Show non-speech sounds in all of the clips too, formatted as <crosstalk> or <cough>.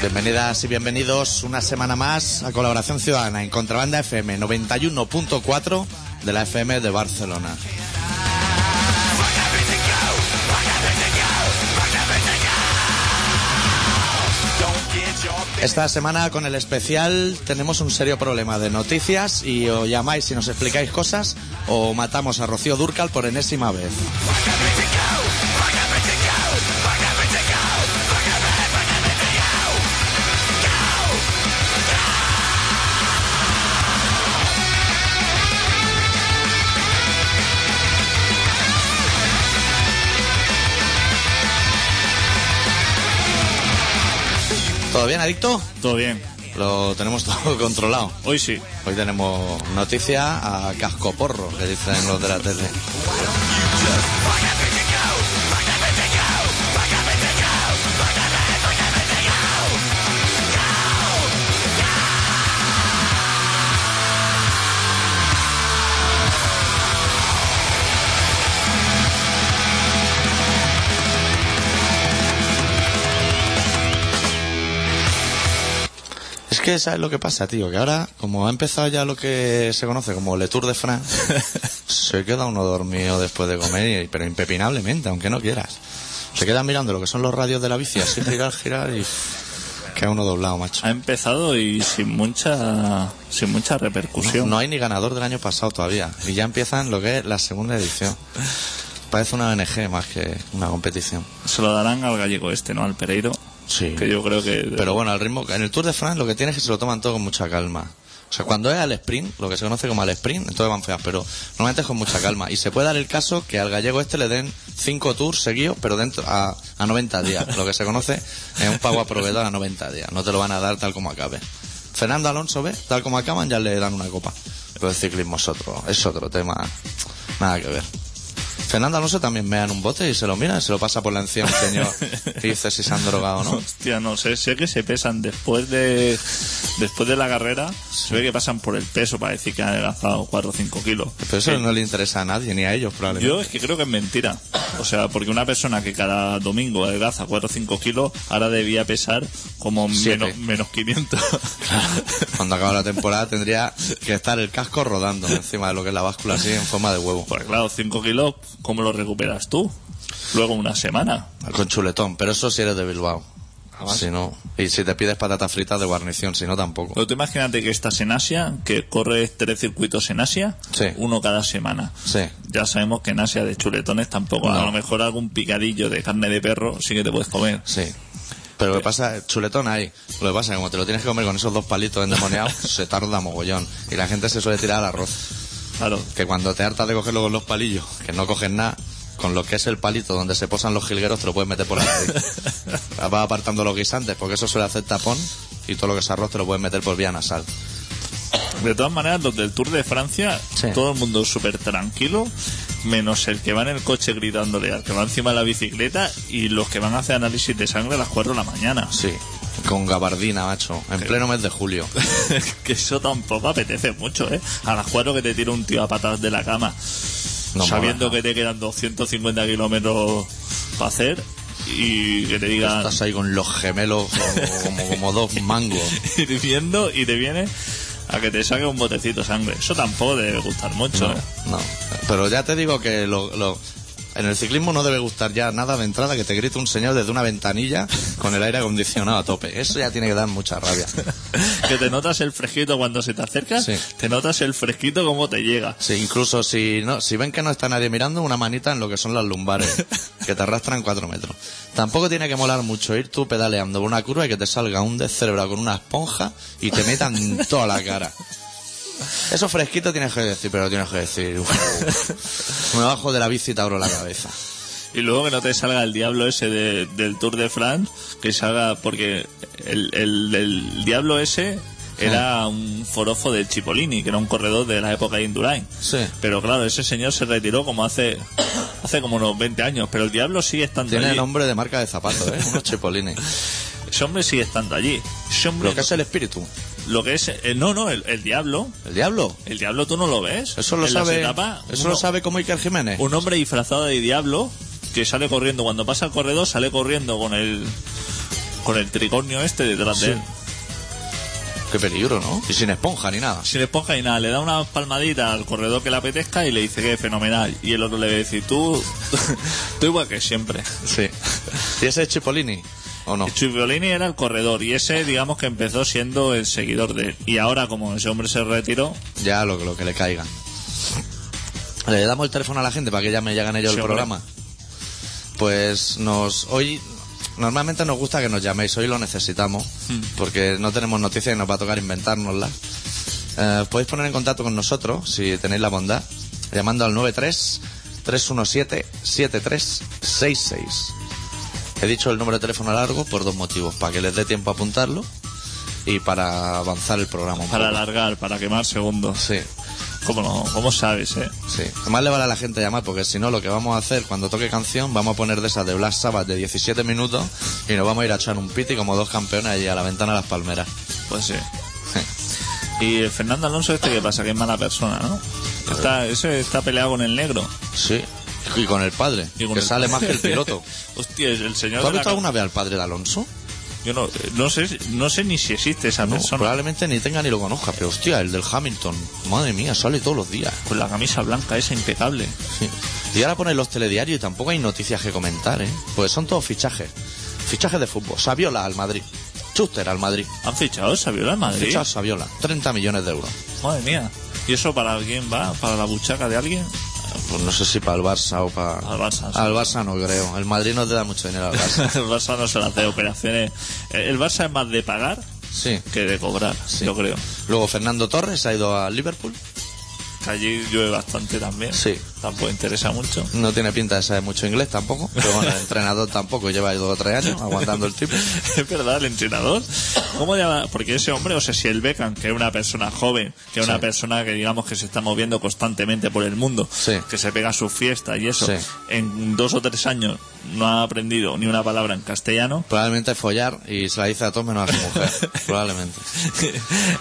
Bienvenidas y bienvenidos una semana más a Colaboración Ciudadana en Contrabanda FM 91.4 de la FM de Barcelona. Esta semana con el especial tenemos un serio problema de noticias y o llamáis y nos explicáis cosas o matamos a Rocío Durcal por enésima vez. ¿Todo bien, adicto? Todo bien. Lo tenemos <laughs> todo controlado. Hoy sí. Hoy tenemos noticia a cascoporro, que dicen los de la tele. Es que sabes lo que pasa, tío, que ahora, como ha empezado ya lo que se conoce como Le Tour de France, <laughs> se queda uno dormido después de comer, y- pero impepinablemente, aunque no quieras. Se queda mirando lo que son los radios de la bici, así girar, girar y queda uno doblado, macho. Ha empezado y sin mucha sin mucha repercusión. No hay ni ganador del año pasado todavía, y ya empiezan lo que es la segunda edición. Parece una ONG más que una competición. Se lo darán al gallego este, ¿no? Al Pereiro. Sí. Que yo creo que... Pero bueno, al ritmo, en el Tour de France lo que tiene es que se lo toman todo con mucha calma. O sea, cuando es al sprint, lo que se conoce como al sprint, entonces van feas, pero normalmente es con mucha calma. Y se puede dar el caso que al gallego este le den cinco tours seguidos, pero dentro a, a 90 días. Lo que se conoce es un pago a proveedor a 90 días. No te lo van a dar tal como acabe. Fernando Alonso, ve, tal como acaban, ya le dan una copa. Pero el ciclismo es otro, es otro tema. Nada que ver. Fernando Alonso también mea en un bote y se lo mira y se lo pasa por la encía un señor <laughs> y dice si se han drogado o no. Hostia, no sé, sé que se pesan después de después de la carrera, se ve que pasan por el peso para decir que han adelgazado 4 o 5 kilos. Pero eso no le interesa a nadie, ni a ellos probablemente. Yo es que creo que es mentira. O sea, porque una persona que cada domingo adelgaza 4 o 5 kilos, ahora debía pesar como menos, menos 500. Cuando acabe la temporada tendría que estar el casco rodando encima de lo que es la báscula así en forma de huevo. Pues claro, 5 kilos, ¿cómo lo recuperas tú? Luego una semana. Con chuletón, pero eso si eres de Bilbao. Si no, y si te pides patatas fritas de guarnición, si no tampoco. Pero tú imagínate que estás en Asia, que corres tres circuitos en Asia, Sí. uno cada semana. Sí. Ya sabemos que en Asia de chuletones tampoco. No. A lo mejor algún picadillo de carne de perro sí que te puedes comer. Sí. Pero lo que pasa, chuletón hay. Lo que pasa es que como te lo tienes que comer con esos dos palitos endemoniados, <laughs> se tarda mogollón. Y la gente se suele tirar al arroz. Claro. Que cuando te hartas de cogerlo con los palillos, que no coges nada, con lo que es el palito donde se posan los jilgueros, te lo puedes meter por la nariz. <laughs> Vas apartando los guisantes, porque eso suele hacer tapón, y todo lo que es arroz te lo puedes meter por vía nasal. De todas maneras, los del Tour de Francia, Sí. todo el mundo súper tranquilo, menos el que va en el coche gritándole al que va encima de la bicicleta y los que van a hacer análisis de sangre a las 4 de la mañana. Sí, con gabardina, macho, en pleno mes de julio. <laughs> que eso tampoco apetece mucho, ¿eh? A las 4 que te tira un tío a patas de la cama, No sabiendo mola. que te quedan 250 kilómetros para hacer y que te digan Estás ahí con los gemelos como, como, como dos <laughs> mangos. hirviendo y te viene a que te saque un botecito de sangre. Eso tampoco debe gustar mucho, No, ¿eh? no. Pero ya te digo que lo, lo- en el ciclismo no debe gustar ya nada de entrada que te grite un señor desde una ventanilla con el aire acondicionado a tope. Eso ya tiene que dar mucha rabia. <laughs> que te notas el fresquito cuando se te acerca, Sí. te notas el fresquito como te llega. Sí, incluso si no, si ven que no está nadie mirando, una manita en lo que son las lumbares, <laughs> que te arrastran cuatro metros. Tampoco tiene que molar mucho ir tú pedaleando por una curva y que te salga un descerebrado con una esponja y te metan toda la cara. <laughs> Eso fresquito tienes que decir, pero tienes que decir, "Uf, <laughs> me bajo de la bici y te abro la cabeza. Y luego que no te salga el diablo ese de- del Tour de France, que salga, porque el, el, el diablo ese era un forofo del Cipollini, que era un corredor de la época de Indurain. Sí. Pero claro, ese señor se retiró como hace hace como unos 20 años, pero el diablo sigue estando Tiene allí. nombre de marca de zapatos, ¿eh? Unos. <laughs> Ese hombre sigue estando allí. Ese hombre, Lo que es el espíritu. lo que es eh, no, no, el, el diablo. ¿El diablo? El diablo tú no lo ves. Eso lo En sabe, etapas, eso uno- lo sabe como Iker Jiménez. un hombre disfrazado de diablo que sale corriendo. Cuando pasa el corredor, sale corriendo con el con el tricornio este detrás Sí. de él. Qué peligro, ¿no? Y sin esponja ni nada. Sin esponja y nada, le da una palmadita al corredor que le apetezca y le dice que es fenomenal. Y el otro le va a decir, tú, <laughs> tú igual que siempre. Sí. ¿Y ese es Chipolini? ¿O no? Era el corredor y ese, digamos que empezó siendo el seguidor de él. Y ahora, como ese hombre se retiró, Ya lo, lo que le caiga. Le damos el teléfono a la gente para que llame y hagan ellos Sí, el hombre. programa. Pues nos hoy normalmente nos gusta que nos llaméis, hoy lo necesitamos Hmm. porque no tenemos noticias y nos va a tocar inventárnoslas. Eh, podéis poner en contacto con nosotros si tenéis la bondad llamando al 93 317 7366. He dicho el número de teléfono largo por dos motivos, para que les dé tiempo a apuntarlo y para avanzar el programa un para poco. alargar, para quemar segundos. Sí. ¿Cómo, no? ¿Cómo sabes, eh? Sí, además le vale a la gente llamar porque si no lo que vamos a hacer cuando toque canción vamos a poner de esas de Black Sabbath de 17 minutos y nos vamos a ir a echar un piti como dos campeones allí a la ventana de las palmeras. Pues sí. <laughs> Y el Fernando Alonso este que pasa, que es mala persona, ¿no? Está, ese está peleado con el negro. Sí, y con el padre, con que el- sale más que el <laughs> piloto. Hostia, el señor ¿Tú has la visto alguna vez al padre de Alonso? Yo no, no sé, no sé ni si existe esa No, persona. probablemente ni tenga ni lo conozca, pero hostia, el del Hamilton, madre mía, sale todos los días. Con la camisa blanca esa impecable. Sí. Y ahora ponen los telediarios y tampoco hay noticias que comentar, ¿eh? Pues son todos fichajes. Fichajes de fútbol. Saviola al Madrid. Chuster al Madrid. ¿Han fichado Saviola en Madrid? Fichado Saviola. 30 millones de euros. Madre mía. ¿Y eso para alguien va? ¿Para la buchaca de alguien? Pues no sé si para el Barça o para... Al Barça, sí. Al Barça no creo. El Madrid no te da mucho dinero al Barça. <laughs> el Barça no se hace operaciones. Eh, El Barça es más de pagar Sí. que de cobrar, Sí. yo creo. Luego Fernando Torres ha ido a Liverpool. Que allí llueve bastante también. Sí. Tampoco interesa mucho. No tiene pinta de saber mucho inglés tampoco. Pero bueno, el entrenador tampoco. Lleva dos o tres años aguantando el tipo. <laughs> Es verdad, el entrenador. ¿Cómo llama? Porque ese hombre, o sea, si el Beckham, que es una persona joven, que es Sí. una persona que digamos que se está moviendo constantemente por el mundo, Sí. que se pega sus fiestas y eso, Sí. en dos o tres años no ha aprendido ni una palabra en castellano, Probablemente follar y se la dice a todos menos a su mujer. <laughs> Probablemente.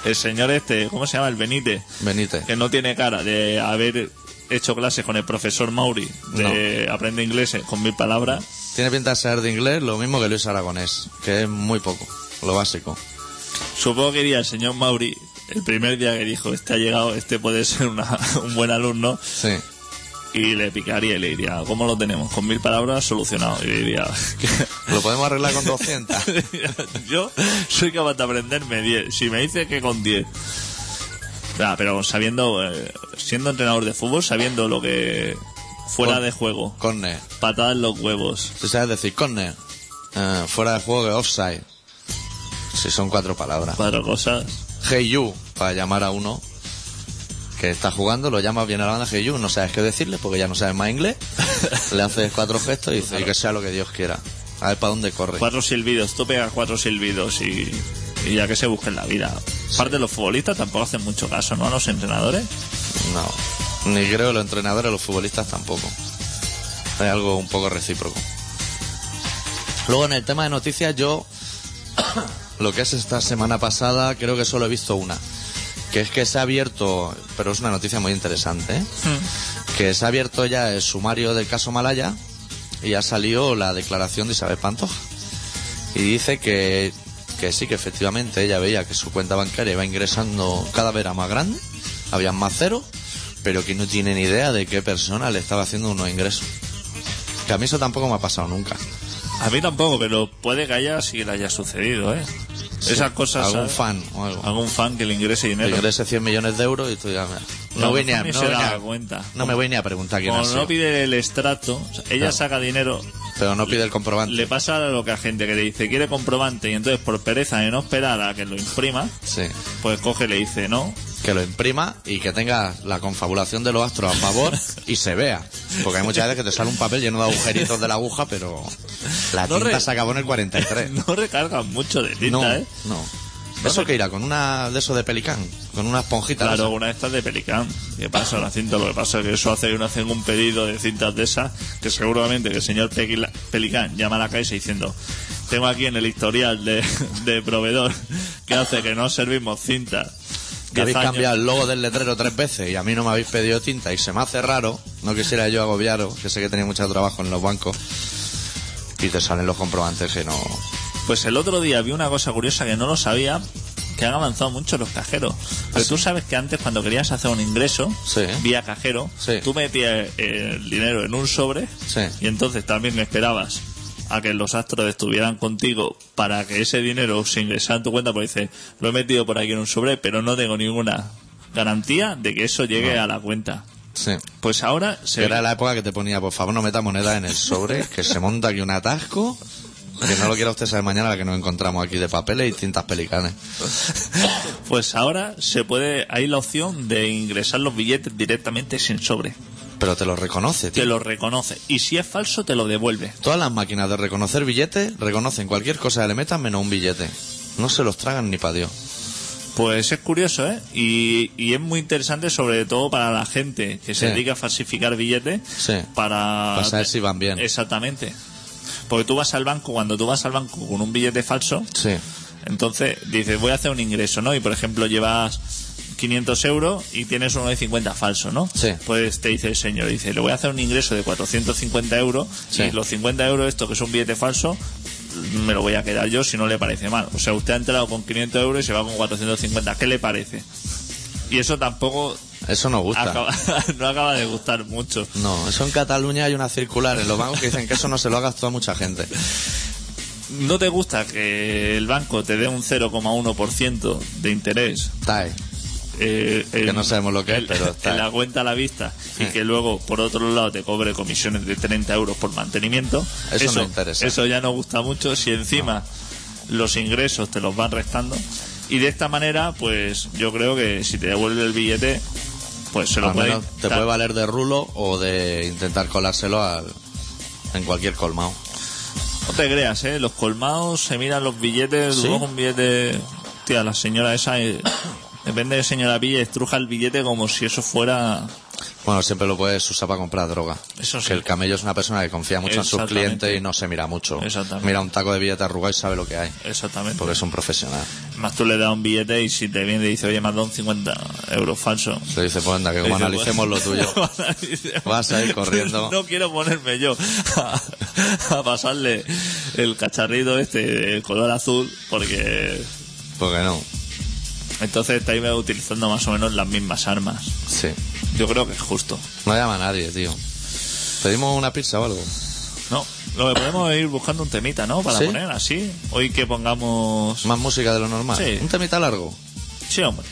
el señor este, ¿cómo se llama? El Benítez, Benítez. que no tiene cara de haber hecho clases con el profesor Mauri de aprende inglés con mil palabras. Tiene pinta de saber de inglés lo mismo que Luis Aragonés. Que es muy poco. Lo básico. Supongo que iría el señor Mauri el primer día que dijo, este ha llegado, este puede ser una- <laughs> un buen alumno, Sí. y le picaría y le diría, ¿cómo lo tenemos? Con mil palabras solucionado. Y diría, <laughs> Lo podemos arreglar con 200. <laughs> yo soy capaz de aprenderme 10. Si me dice que con 10. Ah, pero sabiendo, eh, siendo entrenador de fútbol, sabiendo lo que fuera Con- de juego, Corner. patadas en los huevos. Tú sabes decir corner. Eh, fuera de juego que offside. Si son cuatro palabras. Cuatro cosas. Hey you, para llamar a uno que está jugando, lo llamas bien a la banda Hey you, no sabes qué decirle porque ya no sabes más inglés. <laughs> Le haces cuatro gestos y dices, y que sea lo que Dios quiera. A ver para dónde corre. Cuatro silbidos, tú pegas cuatro silbidos y, y ya que se busquen la vida. Aparte de los futbolistas tampoco hacen mucho caso, ¿no? A los entrenadores. No, ni creo los entrenadores, los futbolistas tampoco. Es algo un poco recíproco. Luego en el tema de noticias yo, <coughs> lo que es esta semana pasada, creo que solo he visto una. Que es que se ha abierto, pero es una noticia muy interesante, ¿eh? que se ha abierto ya el sumario del caso Malaya y ha salido la declaración de Isabel Pantoja. Y dice que, que sí, que efectivamente ella veía que su cuenta bancaria iba ingresando cada vez era más grande, había más cero, pero que no tiene ni idea de qué persona le estaba haciendo unos ingresos. Que a mí eso tampoco me ha pasado nunca. A mí tampoco, pero puede que haya sí que le haya sucedido, ¿eh? Esas cosas. Algún ¿sabes? fan o algo. Algún fan que le ingrese Que dinero. ingrese 100 millones de euros y tú ya... mira, No, No, voy ni a, no voy a- cuenta. no me voy ni a preguntar quién ha Como sido. no pide el extracto, o sea, ella Claro. saca dinero, Pero no pide el comprobante. le pasa lo que a gente que le dice quiere comprobante y entonces por pereza de no esperar a que lo imprima, Sí. pues coge y le dice no. que lo imprima y que tenga la confabulación de los astros a favor y se vea. Porque hay muchas veces que te sale un papel lleno de agujeritos de la aguja, pero la No tinta re- se acabó en el 43. <laughs> No recargan mucho de tinta, No, ¿eh? no. ¿Eso que irá? ¿Con una de eso de pelicán? ¿Con una esponjita? de Claro, una de estas de Pelicán. ¿Qué pasa? La cinta, lo que pasa es que eso hace que uno hacen un pedido de cintas de esas, que seguramente que el señor Pequila- Pelicán llama a la caixa diciendo, tengo aquí en el historial de, de proveedor que hace que no servimos cintas habéis años. cambiado el logo del letrero tres veces y a mí no me habéis pedido tinta y se me hace raro, no quisiera yo agobiaros, que sé que tenéis mucho trabajo en los bancos y te salen los comprobantes que no... Pues el otro día vi una cosa curiosa que no lo sabía, que han avanzado mucho los cajeros. Pero tú sabes que antes cuando querías hacer un ingreso Sí. vía cajero, Sí. tú metías el dinero en un sobre Sí. y entonces también esperabas a que los astros estuvieran contigo para que ese dinero se ingresara en tu cuenta, porque dices, lo he metido por aquí en un sobre, pero no tengo ninguna garantía de que eso llegue a la cuenta. Sí. Pues ahora se Era la época que te ponía, por favor, no meta moneda en el sobre, que se monta aquí un atasco, que no lo quiera usted saber mañana, la que nos encontramos aquí de papeles y tintas pelicanes. Pues ahora se puede, hay la opción de ingresar los billetes directamente sin sobre. Pero te lo reconoce, tío. Te lo reconoce. Y si es falso, te lo devuelve. Todas las máquinas de reconocer billetes reconocen cualquier cosa que le metan menos un billete. No se los tragan ni para Dios. Pues es curioso, ¿eh? Y, y es muy interesante, sobre todo para la gente que se Sí. dedica a falsificar billetes. Sí. Para, Para saber si van bien. Exactamente. Porque tú vas al banco, cuando tú vas al banco con un billete falso, Sí. entonces dices, voy a hacer un ingreso, ¿no? Y por ejemplo, llevas 500 euros y tienes uno de 50 falso, ¿no? Sí. Pues te dice el señor, dice, le voy a hacer un ingreso de 450 euros Sí. y los 50 euros, esto que es un billete falso, me lo voy a quedar yo si no le parece mal. O sea, usted ha entrado con 500 euros y se va con 450. ¿Qué le parece? Y eso tampoco Eso nos gusta. acaba- <laughs> no acaba de gustar mucho. No, eso en Cataluña hay una circular en los bancos que dicen que eso no se lo haga a mucha gente. ¿No te gusta que el banco te dé un 0,1% de interés TAE. eh, Que en- no sabemos lo que es, pero está. en la cuenta a la vista y que luego por otro lado te cobre comisiones de 30 euros por mantenimiento Eso no interesa. eso ya no gusta mucho si encima los ingresos te los van restando y de esta manera pues yo creo que si te devuelve el billete pues se lo puede menos te puede valer de rulo o de intentar colárselo al, en cualquier colmado. no te creas eh los colmados se miran los billetes ¿Sí? luego un billete tía la señora esa eh, <coughs> depende de señora pilla estruja el billete como si eso fuera Bueno, siempre lo puedes usar para comprar droga. Eso sí. Que el camello es una persona que confía mucho en sus clientes y no se mira mucho. Exactamente. Mira un taco de billete arrugado y sabe lo que hay. exactamente Porque es un profesional. Más tú le das un billete y si te viene y dice, oye, dado un 50 euros falso. Le dice, pues anda, que como Dice, analicemos lo pues, tuyo. <laughs> Vas a ir corriendo. <laughs> No quiero ponerme yo a, a pasarle el cacharrito este de color azul porque Porque no. Entonces estáis utilizando más o menos las mismas armas. Sí. Yo creo que es justo. No llama a nadie, tío. ¿Pedimos una pizza o algo? No, lo que podemos ir buscando un temita, ¿no? Para ¿Sí? poner así. Hoy que pongamos... Más música de lo normal. Sí. Un temita largo. Sí, hombre.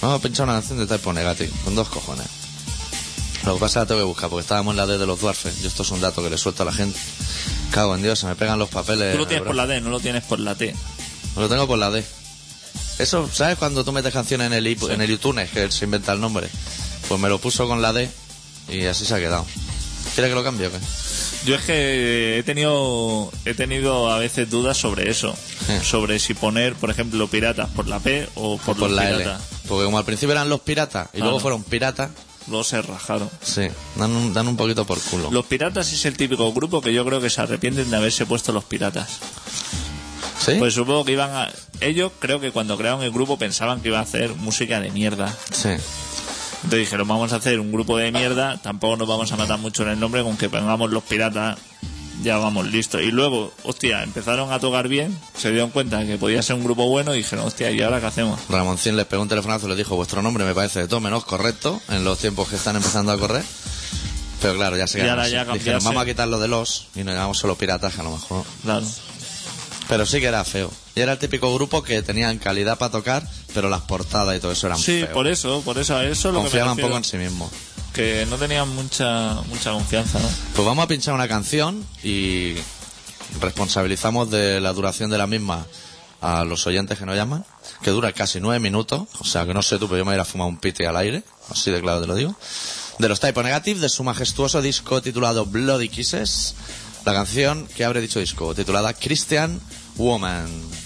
Vamos a pinchar una canción de Type Negati, con dos cojones. Lo que pasa es que la tengo que buscar, porque estábamos en la D de los Dwarfes, y esto es un dato que le suelto a la gente. Cago en Dios, se me pegan los papeles. Tú lo en tienes por la D, no lo tienes por la T. Lo tengo por la D. Eso, ¿sabes cuando tú metes canciones en el, en el iTunes, que se inventa el nombre? Pues me lo puso con la D, y así se ha quedado. ¿Quieres que lo cambie o qué? Yo es que he tenido he tenido a veces dudas sobre eso, Sí. sobre si poner, por ejemplo, piratas por la P o por, Por los la L. piratas. Porque como al principio eran los piratas, y Ah, luego no. fueron piratas, Luego se rajaron. sí, dan un, dan un poquito por culo. Los piratas es el típico grupo que yo creo que se arrepienten de haberse puesto los piratas. ¿Sí? Pues supongo que iban a... Ellos creo que cuando crearon el grupo pensaban que iba a hacer música de mierda. sí. Entonces dijeron, vamos a hacer un grupo de mierda, tampoco nos vamos a matar mucho en el nombre, con que pongamos los piratas, ya vamos listos. Y luego, hostia, empezaron a tocar bien, se dieron cuenta que podía ser un grupo bueno y dijeron, hostia, ¿y ahora qué hacemos? Ramoncín les pegó un telefonazo y les dijo, vuestro nombre me parece de todo menos correcto en los tiempos que están empezando a correr. Pero claro, ya se quedaron así. ya Dijeron, vamos a quitar lo de los y nos llamamos solo pirataje a lo mejor. Claro. Pero sí que era feo. Y era el típico grupo que tenían calidad para tocar, pero las portadas y todo eso eran Sí, por eso, por eso, a eso es lo que me Confiaban refiero, poco en sí mismos. Que no tenían mucha, mucha confianza, ¿no? Pues vamos a pinchar una canción y responsabilizamos de la duración de la misma a los oyentes que nos llaman, que dura casi nueve minutos, o sea que no sé tú, pero yo me voy a ir a fumar un piti al aire, así de claro te lo digo, de los Typo Negative, de su majestuoso disco titulado Bloody Kisses, la canción que abre dicho disco, titulada Christian Woman.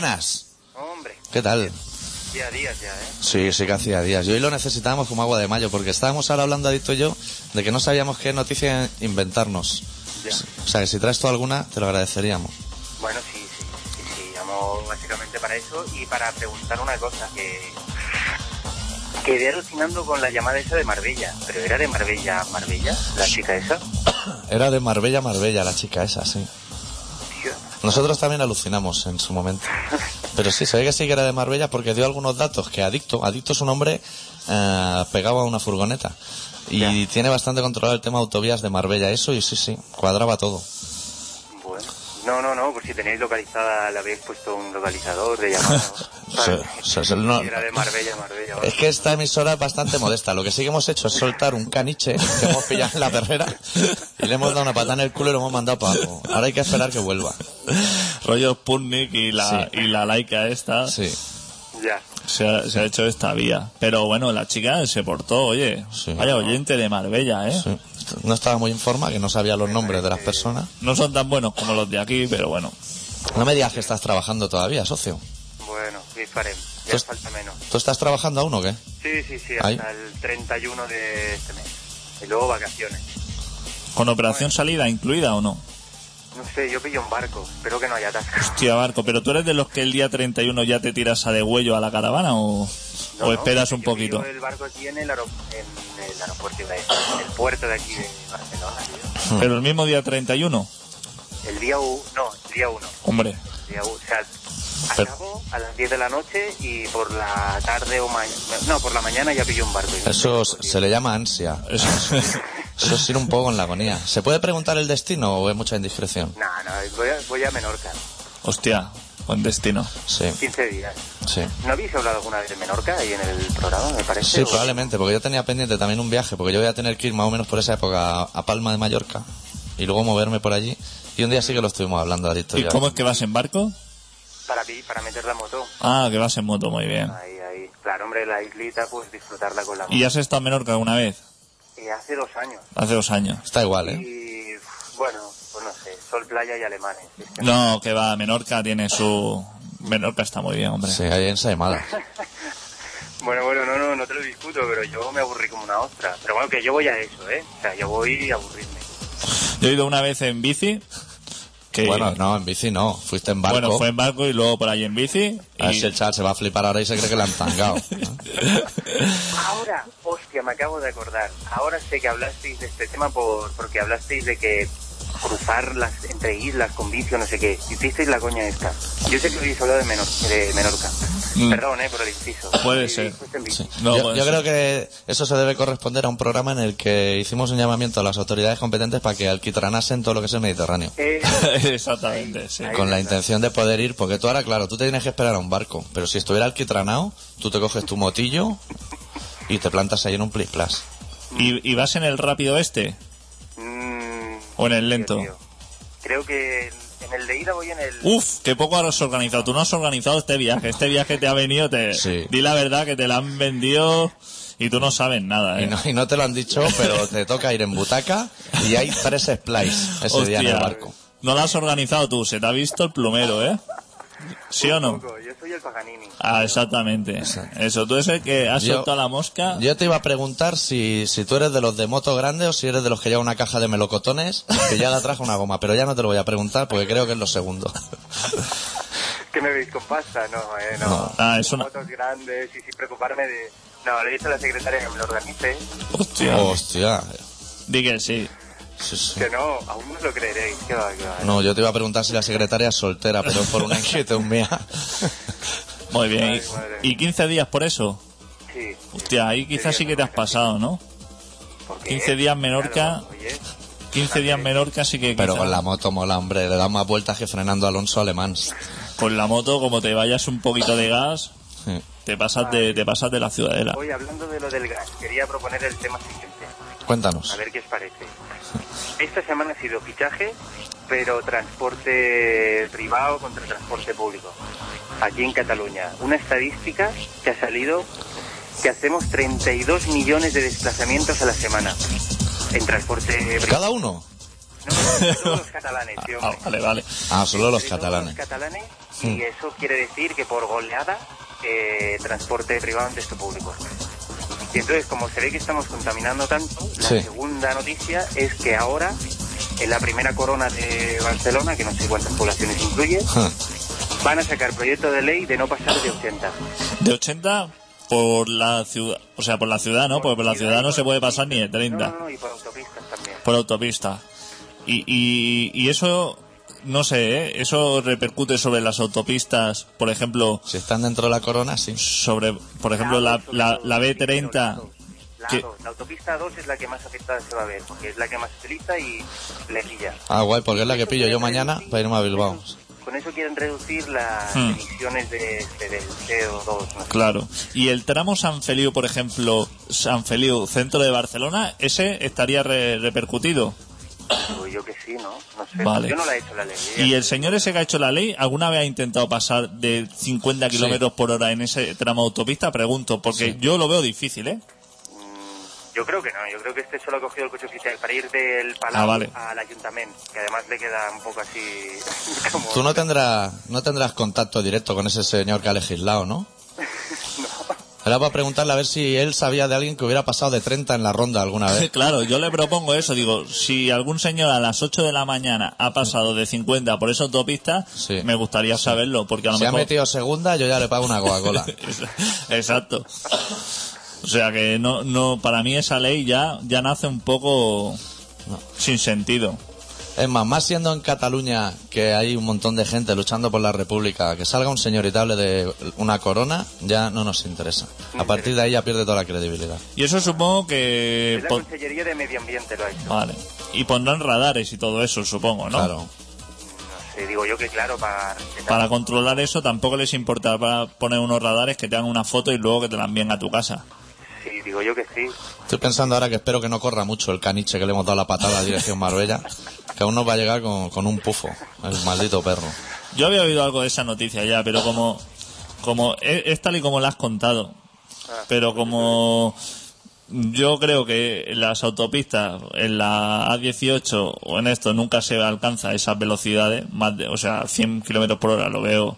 Buenas. Hombre, ¿Qué tal? ya días ya, ¿eh? Sí, sí que hacía días. Y hoy lo necesitábamos como agua de mayo, porque estábamos ahora hablando, Adicto y yo, de que no sabíamos qué noticia inventarnos. Ya. O sea, que si traes tú alguna, te lo agradeceríamos. Bueno, sí, sí, sí, sí, llamo básicamente para eso y para preguntar una cosa, que quedé alucinando con la llamada esa de Marbella, pero era de Marbella, Marbella, la chica esa. Era de Marbella, Marbella, la chica esa, sí. Nosotros también alucinamos en su momento. Pero sí, se ve que sí que era de Marbella porque dio algunos datos que Adicto, Adicto es un hombre eh, pegado a una furgoneta. Y Ya. tiene bastante controlado el tema autovías de Marbella, eso y sí, sí, cuadraba todo. No, no, no, por si tenéis localizada, le habéis puesto un localizador de llamada. <laughs> Era de Marbella, Marbella. ¿vale? Es que esta emisora es bastante modesta. Lo que sí que hemos hecho es soltar un caniche que hemos pillado en la perrera y le hemos dado una patada en el culo y lo hemos mandado para abajo. Ahora hay que esperar que vuelva. Rollo Sputnik y la, y la laica esta Sí, Ya. se, ha, se ha hecho esta vía. Pero bueno, la chica se portó, oye. Sí. Vaya oyente de Marbella, ¿eh? sí. No estaba muy en forma, que no sabía los nombres de las personas. No son tan buenos como los de aquí, pero bueno. No me digas que estás trabajando todavía, socio. Bueno, disparem, ya Pues- falta menos. ¿Tú estás trabajando aún o qué? Sí, sí, sí, Ahí. hasta el 31 de este mes. Y luego vacaciones. ¿Con operación salida incluida o no? No sé, yo pillo un barco. Espero que no haya atasco. Hostia, Barco, ¿pero tú eres de los que el día 31 ya te tiras a degüello a la caravana o, No, o no, esperas un yo poquito? pillo el barco aquí en el, aero- en el aeropuerto, iba a decir, el puerto de aquí de Barcelona. tío. ¿Pero el mismo día 31? El día 1, no, el día 1. Hombre, Día u- o sea, Pero- acabo a las 10 de la noche y por la tarde o mañana. No, por la mañana ya pillo un barco. y no Eso se le llama ansia. <laughs> eso- Eso es ir un poco en la agonía. ¿Se puede preguntar el destino o es mucha indiscreción? No, no, voy a, voy a Menorca. hostia, buen destino. Sí, 15 días. sí. ¿No habéis hablado alguna vez de Menorca ahí en el programa, me parece? Sí, o- probablemente, porque yo tenía pendiente también un viaje, porque yo voy a tener que ir más o menos por esa época a- a Palma de Mallorca y luego moverme por allí. Y un día sí que lo estuvimos hablando, Adicto. ¿Y ya. cómo es que vas en barco? Para, pi- para meter la moto. Ah, que vas en moto, muy bien. Ahí, ahí. Claro, hombre, la islita, pues disfrutarla con la moto. ¿Y has estado en Menorca alguna vez? Y hace dos años. Hace dos años. Está igual, ¿eh? Y bueno, sol, playa y alemanes. Es que No, que va, Menorca tiene su... Menorca está muy bien, hombre. Sí, ahí en Saimada. <laughs> Bueno, bueno, no, no, no te lo discuto, pero yo me aburrí como una ostra. Pero bueno, que yo voy a eso, ¿eh? O sea, yo voy a aburrirme. Yo he ido una vez en bici. Que, Bueno, no, en bici no. Fuiste en barco. Bueno, fue en barco y luego por ahí en bici. A ver si el chaval se va a flipar ahora y se cree que le han tangado. <laughs> Ahora, hostia, me acabo de acordar. Ahora sé que hablasteis de este tema por porque hablasteis de que cruzar las entre islas con bici o no sé qué. Hicisteis la coña esta. Yo sé que habéis hablado de, Menor, de Menorca. Mm. Perdón, eh, por el inciso. Puede ser. Sí. No, yo puede yo ser. creo que eso se debe corresponder a un programa en el que hicimos un llamamiento a las autoridades competentes para que alquitranasen todo lo que es el Mediterráneo. Eh, <laughs> Exactamente, sí. Ahí Con la intención de poder ir, porque tú ahora, claro, tú te tienes que esperar a un barco, pero si estuviera alquitranado, tú te coges tu motillo y te plantas ahí en un plis plas. ¿Y, y vas en el rápido este? mm, ¿O en el lento? tío. Creo que en el de ida voy en el... Uf, qué poco has organizado. Tú no has organizado este viaje. Este viaje te ha venido, te... <laughs> Sí. Di la verdad que te la han vendido y tú no sabes nada, ¿eh? Y no, y no te lo han dicho, pero te toca ir en butaca y hay tres splice ese día en el barco. No lo has organizado tú, se te ha visto el plumero, ¿eh? ¿Sí o no? Poco, Paganini. Ah, exactamente. Eso, tú eres el que has Yo- soltado la mosca. Yo te iba a preguntar si, si tú eres de los de moto grande o si eres de los que lleva una caja de melocotones que ya la trajo una goma, pero ya no te lo voy a preguntar porque creo que es lo segundo. <laughs> ¿Qué me veis con pasta? No, eh, no. No. Ah, es una- Fotos grandes y sin preocuparme de... No, le he dicho a la secretaria que me lo organice. Hostia. Hostia. Di que sí. Sí, sí. Que no, aún no lo creeréis. Que va, que va. No, yo te iba a preguntar si la secretaria es soltera, pero es por una <laughs> inquietud mía. Muy bien. Ay, ¿Y- madre. ¿Y 15 días por eso? Sí. Hostia, ahí quizás sí que te has pasado, ¿no? ¿Por qué? 15 días Menorca. Claro, oye, 15 días Menorca sí que Pero quizá- con la moto mola, hombre, le da más vueltas que frenando a Alonso Alemán. con la moto, como te vayas un poquito de gas, Sí. te pasas de, te pasas de la ciudadela. Hoy hablando de lo del gas, quería proponer el tema siguiente. Cuéntanos. A ver qué os parece. Esta semana ha sido fichaje, pero transporte privado contra transporte público. Aquí en Cataluña. Una estadística que ha salido que hacemos 32 millones de desplazamientos a la semana en transporte privado. ¿Cada uno? No, todos los <laughs> catalanes, sí, Ah, vale, vale. Ah, solo los catalanes. Los catalanes, y eso quiere decir que por goleada, eh, transporte privado antes que público. Y entonces, como se ve que estamos contaminando tanto, la Sí. segunda noticia es que ahora, en la primera corona de Barcelona, que no sé cuántas poblaciones incluye, van a sacar proyecto de ley de no pasar de 80. De 80 por la ciudad, o sea, por la ciudad, ¿no? Porque por la ciudad no se puede pasar ni de 30. No, no, no, y por autopistas también. por autopista. Y, y, y eso, no sé, ¿eh? eso repercute sobre las autopistas, por ejemplo, Si están dentro de la corona, sí. sobre, por ejemplo, la, la, la B30. La, que- A2. la autopista 2 es la que más afectada se va a ver, porque es la que más se utiliza y le pilla. Ah, guay, porque es la que pillo yo mañana para irme a Bilbao. Con eso quieren reducir las Hmm. emisiones de, de- del CO2. ¿no? Claro. Y el tramo San Feliu, por ejemplo, San Feliu, centro de Barcelona, ese estaría re- repercutido. Pues yo que sí, ¿no? No sé. Vale. Yo no la he hecho la ley. Y el señor ese que ha hecho la ley, ¿alguna vez ha intentado pasar de 50 kilómetros por hora en ese tramo autopista? Pregunto, porque yo lo veo difícil, ¿eh? Mm, Yo creo que no, yo creo que este solo ha cogido el coche oficial para ir del Palau Ah, vale. al ayuntamiento, que además le queda un poco así <laughs> como... Tú no tendrás, no tendrás contacto directo con ese señor que ha legislado, ¿no? <laughs> Era para preguntarle a ver si él sabía de alguien que hubiera pasado de 30 en la ronda alguna vez. <laughs> Claro, yo le propongo eso. Digo, si algún señor a las 8 de la mañana ha pasado de 50 por esa autopista, Sí. me gustaría saberlo, porque a lo Si ha mejor... metido segunda, yo ya le pago una Coca-Cola. <laughs> Exacto. O sea que no, no, para mí esa ley ya, ya nace un poco sin sentido. Es más, más siendo en Cataluña que hay un montón de gente luchando por la República, que salga un señor y te hable de una corona, ya no nos interesa. A partir de ahí ya pierde toda la credibilidad. Y eso supongo que... Es la pon- Consellería de Medio Ambiente lo ha hecho. Vale. Y pondrán radares y todo eso, supongo, ¿no? Claro. No sé, digo yo que claro, para... Para controlar eso tampoco les importará poner unos radares que te hagan una foto y luego que te la envíen a tu casa. Sí, digo yo que sí. Estoy pensando ahora que espero que no corra mucho el caniche que le hemos dado la patada a dirección Marbella, <laughs> que aún nos va a llegar con, con un pufo, el maldito perro. Yo había oído algo de esa noticia ya, pero como, como es, es tal y como la has contado. Pero como yo creo que en las autopistas, en la A18 o en esto nunca se alcanza esas velocidades, más de, o sea, 100 kilómetros por hora lo veo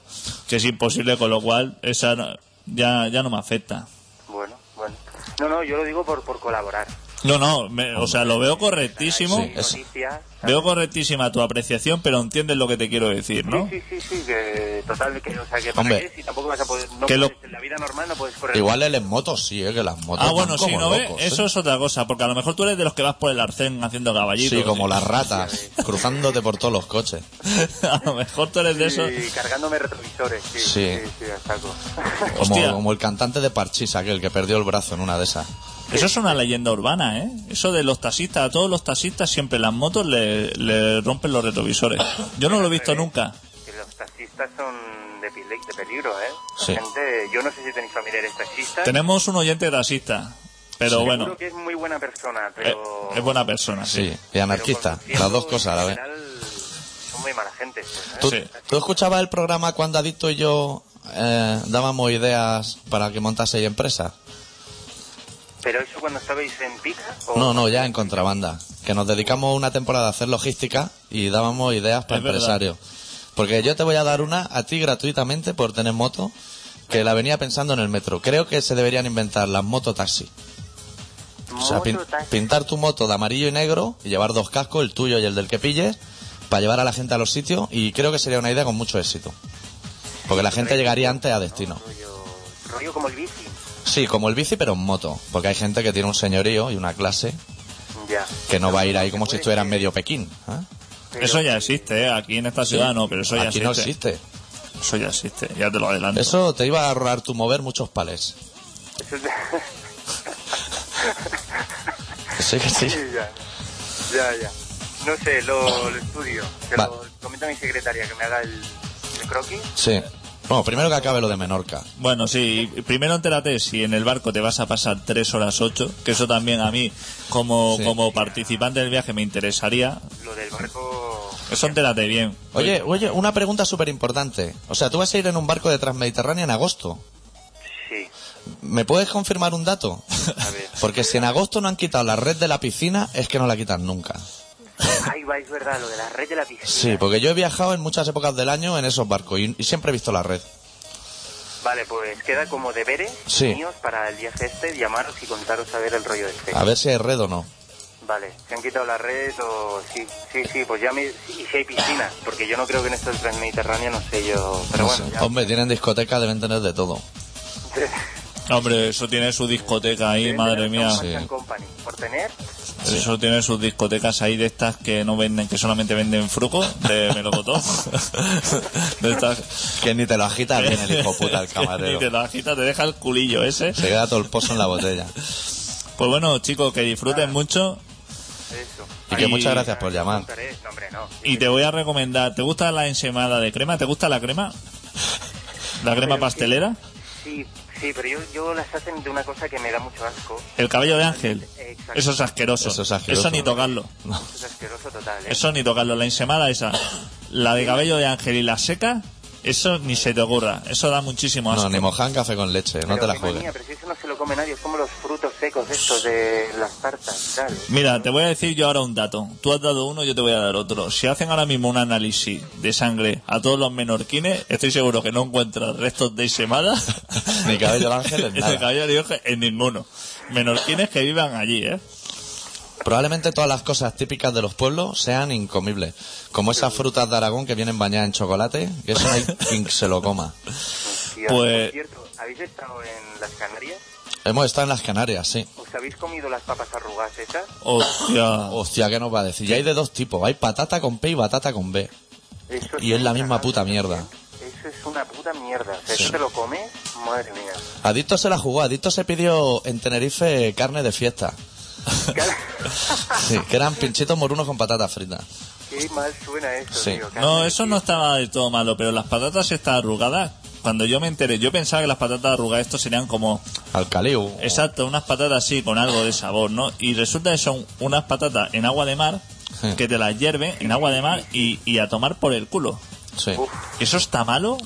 que es imposible, con lo cual esa ya, ya no me afecta. Bueno, bueno. No, no, yo lo digo por, por colaborar. No, no, me- o sea, lo veo correctísimo. Sí. Noticias. Veo correctísima tu apreciación, pero entiendes lo que te quiero decir, ¿no? Sí, sí, sí, sí, que total, que, o sea, que para Hombre. qué, si tampoco vas a poder, no Que lo- puedes- en la vida normal no puedes correr. Igual él en motos sí, ¿eh? que las motos Ah, van bueno, sí, ¿no locos, ¿eh? Eso es otra cosa, porque a lo mejor tú eres de los que vas por el arcén haciendo caballitos. Sí, como las ratas, cruzándote por todos los coches. <laughs> a lo mejor tú eres de esos. Y cargándome retrovisores, sí, Sí. sí, sí, a saco. Como, Hostia. como el cantante de Parchís, aquel que perdió el brazo en una de esas. Eso es una leyenda urbana, ¿eh? Eso de los taxistas, a todos los taxistas siempre las motos le, le rompen los retrovisores. Yo no lo he visto nunca. Que los taxistas son de, peligro, ¿eh? La Sí. gente, yo no sé si tenéis familiares taxistas. Tenemos un oyente taxista, pero Sí. bueno, que es muy buena persona, eh, pero... es buena persona, sí. Sí, y anarquista, las dos cosas a la vez. Son muy mala gente. ¿eh? ¿Tú, Sí. tú escuchabas el programa cuando Adicto y yo eh, dábamos ideas para que montaseis empresa? ¿Pero eso cuando estabais en pica? o- No, no, ya en contrabanda. Que nos dedicamos una temporada a hacer logística y dábamos ideas para Es verdad. empresarios. Porque yo te voy a dar una a ti gratuitamente por tener moto, que la venía pensando en el metro. Creo que se deberían inventar las mototaxi. O sea, pin- pintar tu moto de amarillo y negro y llevar dos cascos, el tuyo y el del que pilles, para llevar a la gente a los sitios y creo que sería una idea con mucho éxito. Porque la gente llegaría antes a destino. Rollo, rollo como el bici. Sí, como el bici pero en moto, porque hay gente que tiene un señorío y una clase Ya. que no va a ir ahí como si estuviera en medio Pekín. ¿eh? Eso ya existe, ¿eh? Aquí en esta ciudad no, pero eso ya Aquí existe. no existe. Eso ya existe, ya te lo adelanto. Eso te iba a ahorrar tu mover muchos pales. <laughs> Sí, que sí. Sí, ya. Ya, ya. No sé, lo, lo estudio. Se Va. lo comento a mi secretaria que me haga el, el croquis. Sí. Bueno, primero que acabe lo de Menorca. Bueno, sí, primero entérate si en el barco te vas a pasar tres horas ocho, que eso también a mí, como, Sí. como participante del viaje, me interesaría. Lo del barco. Eso entérate bien. Oye, oye, una pregunta súper importante. O sea, tú vas a ir en un barco de Transmediterránea en agosto. Sí. ¿Me puedes confirmar un dato? A ver. <laughs> Porque si en agosto no han quitado la red de la piscina, es que no la quitan nunca. Ahí va, es verdad, lo de la red de la piscina. Sí, porque yo he viajado en muchas épocas del año en esos barcos y, y siempre he visto la red. Vale, pues queda como deberes Sí. míos para el viaje este, llamaros y contaros a ver el rollo este. A ver si hay red o no. Vale, se han quitado la red o... Sí, sí, sí, pues ya me... Y si hay piscina, porque yo no creo que en esto del Transmediterráneo, no sé yo... Pero No bueno, sé. ya... Hombre, tienen discoteca, deben tener de todo. <laughs> Hombre, eso tiene su discoteca ahí, madre mía. Sí. Company. Por tener... Eso tiene sus discotecas ahí de estas que no venden, que solamente venden fruco de <laughs> melocotón. de estas Que ni te lo agita <laughs> bien el hijo puta el <laughs> Ni te camarero. lo agita, te deja el culillo ese. Se queda todo el pozo en la botella. Pues bueno, chicos, que disfruten mucho. Eso. Y que muchas gracias por llamar. Contaré. No, hombre, no. Y te voy a recomendar, ¿te gusta la ensemada de crema? ¿Te gusta la crema? ¿La crema pastelera? Sí, sí, pero yo, yo las hacen de una cosa que me da mucho asco. ¿El cabello de ángel? Exacto. Eso es asqueroso. Eso es asqueroso. ni tocarlo. Eso es asqueroso total, ¿eh? Eso ni tocarlo. La ensemada esa, la de cabello de ángel y la seca, eso ni se te ocurra. Eso da muchísimo asco. No, ni mojan café con leche, no te la juegues. manía, pero si eso no se lo come nadie, es como los frutos secos estos de las tartas y tal. Mira, te voy a decir yo ahora un dato. Tú has dado uno, yo te voy a dar otro. Si hacen ahora mismo un análisis de sangre a todos los menorquines, estoy seguro que no encuentran restos de ensemada. <laughs> Ni cabello de ángel <laughs> en Ni nada. cabello de ángel en ninguno. Menorquines que vivan allí, ¿eh? Probablemente todas las cosas típicas de los pueblos sean incomibles. Como esas frutas de Aragón que vienen bañadas en chocolate, que eso no hay <laughs> quien se lo coma. Hostia, Pues- Por cierto, ¿habéis estado en las Canarias? Hemos estado en las Canarias, sí. ¿Os habéis comido las papas arrugadas esas? Hostia. Hostia, ¿qué nos va a decir? Y hay de dos tipos. Hay patata con P y batata con B. Eso Y es la misma puta mierda. Eso es una puta mierda. O sea, Sí. eso te lo comes, madre mía. Adicto se la jugó. Adicto se pidió en Tenerife carne de fiesta. Sí, que eran pinchitos morunos con patatas fritas. Qué mal suena eso, Sí. tío. No, eso no estaba de todo malo, pero las patatas estas arrugadas, cuando yo me enteré, yo pensaba que las patatas arrugadas estos serían como, Alcaliu. exacto, unas patatas así con algo de sabor, ¿no? Y resulta que son unas patatas en agua de mar Sí. que te las hierven en agua de mar y, y a tomar por el culo. Sí. Uf, ¿Eso está malo?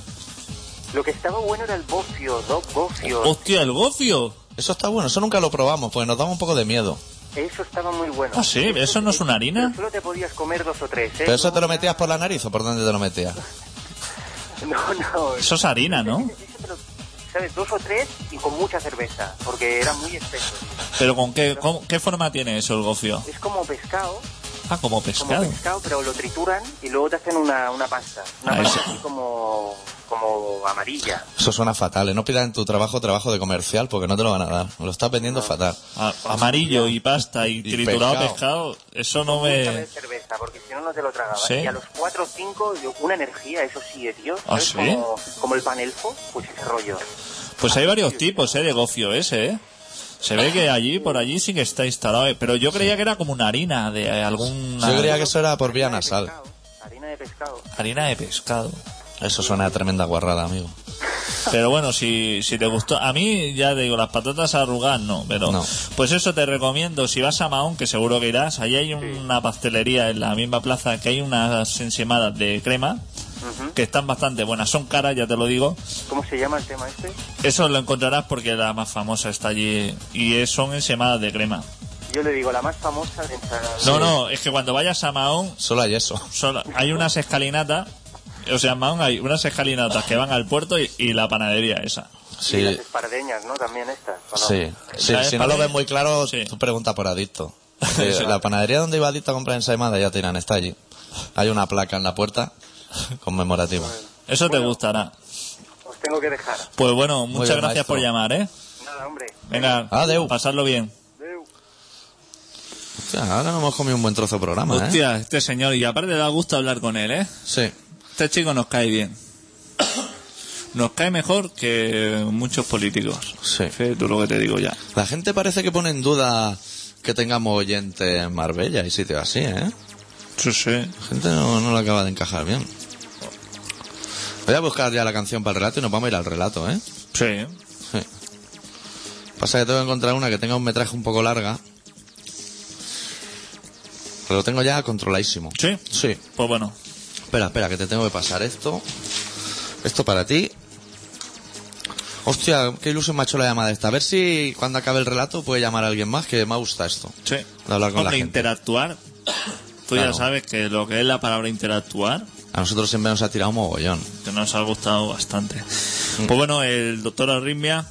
lo que estaba bueno era el bofio, dos bofios. ¡Hostia, el gofio! Eso está bueno. Eso nunca lo probamos, porque nos daba un poco de miedo. Eso estaba muy bueno. Ah, sí, ¿eso no es una harina? Pero solo te podías comer dos o tres, ¿eh? ¿Pero eso te lo metías por la nariz o por dónde te lo metías? <laughs> No, no. Eso es harina, ¿no? ¿Sabes? Dos o tres y con mucha cerveza, porque era muy espeso. ¿Pero con qué, cómo- qué forma tiene eso el gofio? Es como pescado, Ah, como como pescado. pescado, pero lo trituran y luego te hacen una, una pasta. Una Ah, pasta así como, como amarilla. Eso suena fatal. ¿eh? No pidas en tu trabajo trabajo de comercial porque no te lo van a dar. Lo estás vendiendo fatal. A- amarillo y pasta y, Y triturado pescado. pescado. eso no me... de cerveza, porque si no, no te lo tragabas. ¿Sí? Y a los cuatro o cinco, yo- una energía, eso sí, tío. ¿Ah. Como, como el pan elfo, pues ese rollo. Pues hay varios tipos, ¿eh? De gofio ese, ¿eh? Se ve que allí, por allí sí que está instalado. ¿eh? Pero yo creía que era como una harina de alguna... Yo creía que eso era por vía nasal. Harina de pescado. Harina de pescado. Eso suena a tremenda guarrada, amigo. Pero bueno, si, si te gustó... A mí, ya te digo, las patatas arrugadas no, pero... No. Pues eso te recomiendo. Si vas a Mahón, que seguro que irás, allí hay una pastelería en la misma plaza que hay unas ensemadas de crema que están bastante buenas. Son caras, ya te lo digo. ¿Cómo se llama el tema este? Eso lo encontrarás porque la más famosa está allí y es- son ensemadas de crema. Yo le digo, la más famosa de ensalada. No, no, es que cuando vayas a Mahón Solo hay eso. solo- hay unas escalinatas, o sea, en Mahón hay unas escalinatas que van al puerto y, y la panadería esa. Y Sí, las espardeñas, ¿no? También estas. ¿o no? sí. sí ¿Sabes si no lo ves muy claro, Sí. tú pregunta por adicto. <laughs> Sí, La panadería donde iba adicto a comprar ensaimada ya te dirán, está allí. Hay una placa en la puerta conmemorativa. Eso te gustará. Os tengo que dejar. Pues bueno, muchas bien, gracias maestro. por llamar, ¿eh? Nada, hombre. Venga, Adeu. pasarlo bien. Hostia, ahora nos hemos comido un buen trozo de programa, ¿eh? Hostia, este señor, y aparte da gusto hablar con él, ¿eh? Sí. Este chico nos cae bien. Nos cae mejor que muchos políticos. Sí. Tú lo que te digo ya. La gente parece que pone en duda que tengamos oyentes en Marbella y sitios así, ¿eh? Sí, sí. La gente no, no lo acaba de encajar bien. Voy a buscar ya la canción para el relato y nos vamos a ir al relato, ¿eh? Sí. Sí. Pasa que tengo que encontrar una que tenga un metraje un poco larga. Pero lo tengo ya controladísimo. ¿Sí? Sí. Pues bueno. Espera, espera, que te tengo que pasar esto. Esto para ti. Hostia, qué ilusión me ha hecho la llamada esta. A ver si cuando acabe el relato puede llamar a alguien más, que me gusta esto. Sí. De hablar con Hombre, la gente. interactuar. Tú Claro. ya sabes que lo que es la palabra interactuar, A nosotros siempre nos ha tirado un mogollón. que nos ha gustado bastante. Pues bueno, el doctor Arritmia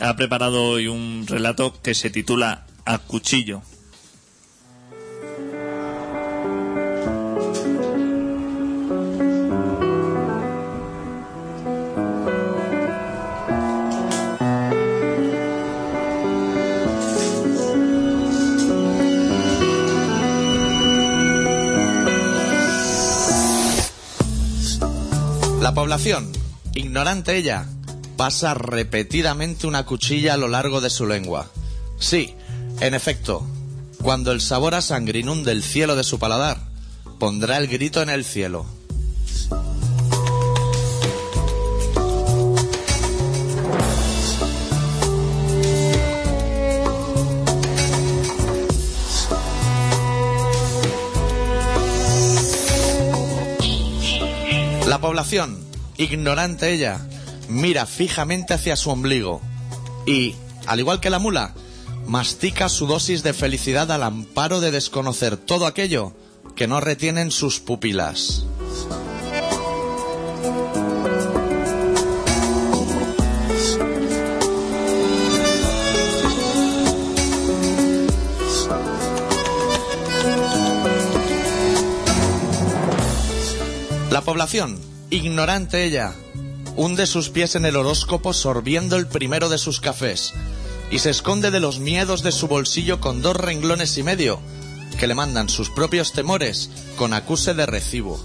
ha preparado hoy un relato que se titula A cuchillo. Población, ignorante ella, pasa repetidamente una cuchilla a lo largo de su lengua. Sí, en efecto, cuando el sabor a sangre inunde el cielo de su paladar, pondrá el grito en el cielo. La población, ignorante ella, mira fijamente hacia su ombligo y, al igual que la mula, mastica su dosis de felicidad al amparo de desconocer todo aquello que no retienen sus pupilas. La población, ignorante ella, hunde sus pies en el horóscopo sorbiendo el primero de sus cafés y se esconde de los miedos de su bolsillo con dos renglones y medio que le mandan sus propios temores con acuse de recibo.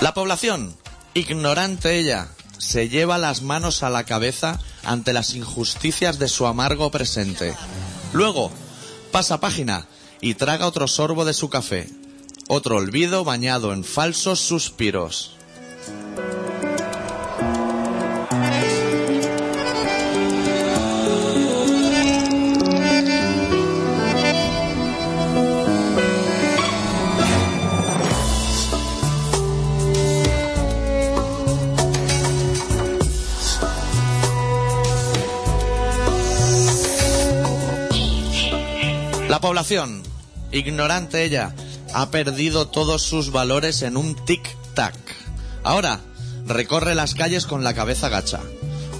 La población, ignorante ella, se lleva las manos a la cabeza ante las injusticias de su amargo presente. Luego, pasa página y traga otro sorbo de su café. Otro olvido bañado en falsos suspiros. Población, ignorante ella, ha perdido todos sus valores en un tic-tac. Ahora recorre las calles con la cabeza gacha,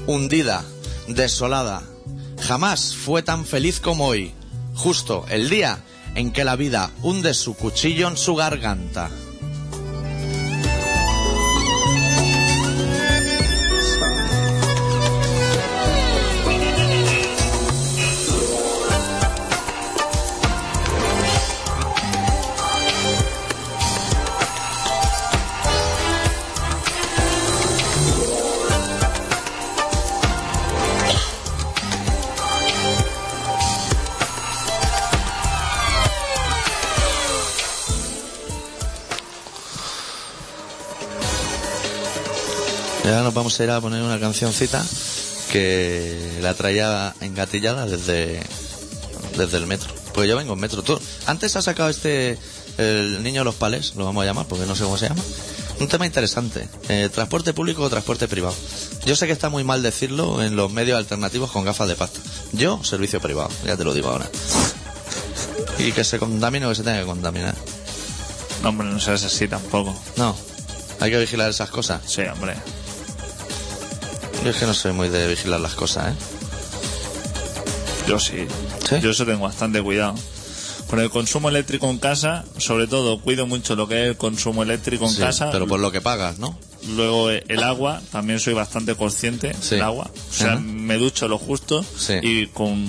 hundida, desolada. Jamás fue tan feliz como hoy, justo el día en que la vida hunde su cuchillo en su garganta. Y ahora nos vamos a ir a poner una cancioncita que la traía engatillada desde, desde el metro. Pues yo vengo en metro. Tú, antes has sacado este, el niño de los pales, lo vamos a llamar porque no sé cómo se llama. Un tema interesante. Eh, transporte público o transporte privado. Yo sé que está muy mal decirlo en los medios alternativos con gafas de pasta. Yo, servicio privado, ya te lo digo ahora. Y que se contamine o que se tenga que contaminar. No, hombre, no seas así tampoco. No, hay que vigilar esas cosas. Sí, hombre. Yo es que no soy muy de vigilar las cosas, ¿eh? Yo sí. ¿Sí? Yo eso tengo bastante cuidado. Con el consumo eléctrico en casa, sobre todo, cuido mucho lo que es el consumo eléctrico en Sí, casa. Pero por lo que pagas, ¿no? Luego eh, el agua, también soy bastante consciente Sí. del agua. O sea, Ajá. me ducho lo justo Sí. y con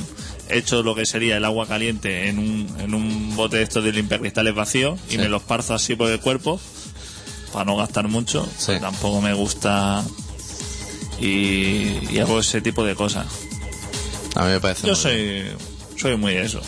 hecho lo que sería el agua caliente en un, en un bote de estos de limpiacristales vacío y Sí. me los parzo así por el cuerpo para no gastar mucho. Sí. pues tampoco me gusta y, y hago ese tipo de cosas. A mí me parece. Yo muy bien. soy, soy muy de eso.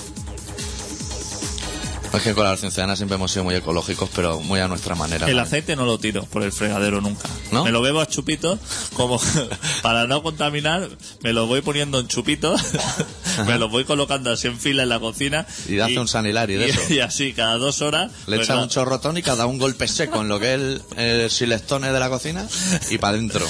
Es que con la Ciudadana siempre hemos sido muy ecológicos, pero muy a nuestra manera. El también. aceite no lo tiro por el fregadero nunca. ¿No? Me lo bebo a chupitos, como <laughs> para no contaminar, me lo voy poniendo en chupitos <laughs> me los voy colocando así en fila en la cocina. Y hace un San Hilari de y- eso. <laughs> Y así, cada dos horas. Le pues echa un chorrotón y cada un golpe seco en lo que es el, el silestone de la cocina y para adentro.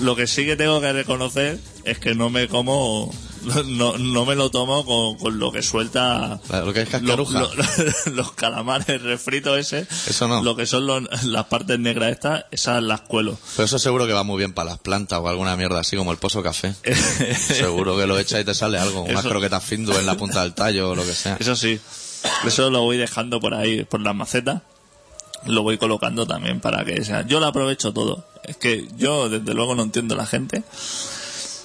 Lo que sí que tengo que reconocer es que no me como. <laughs> No, no me lo tomo con, con lo que suelta. Lo que es lo- cascaruja. lo- <laughs> los calamares refritos ese. Eso no. Lo que son los- las partes negras estas, esas las cuelo. Pero eso seguro que va muy bien para las plantas o alguna mierda así como el pozo café. <laughs> Seguro que lo echa y te sale algo. Unas Eso- croquetas findu en la punta del tallo o lo que sea. Eso sí. Eso lo voy dejando por ahí, por las macetas. Lo voy colocando también para que sea. Yo lo aprovecho todo. Es que yo, desde luego, no entiendo a la gente.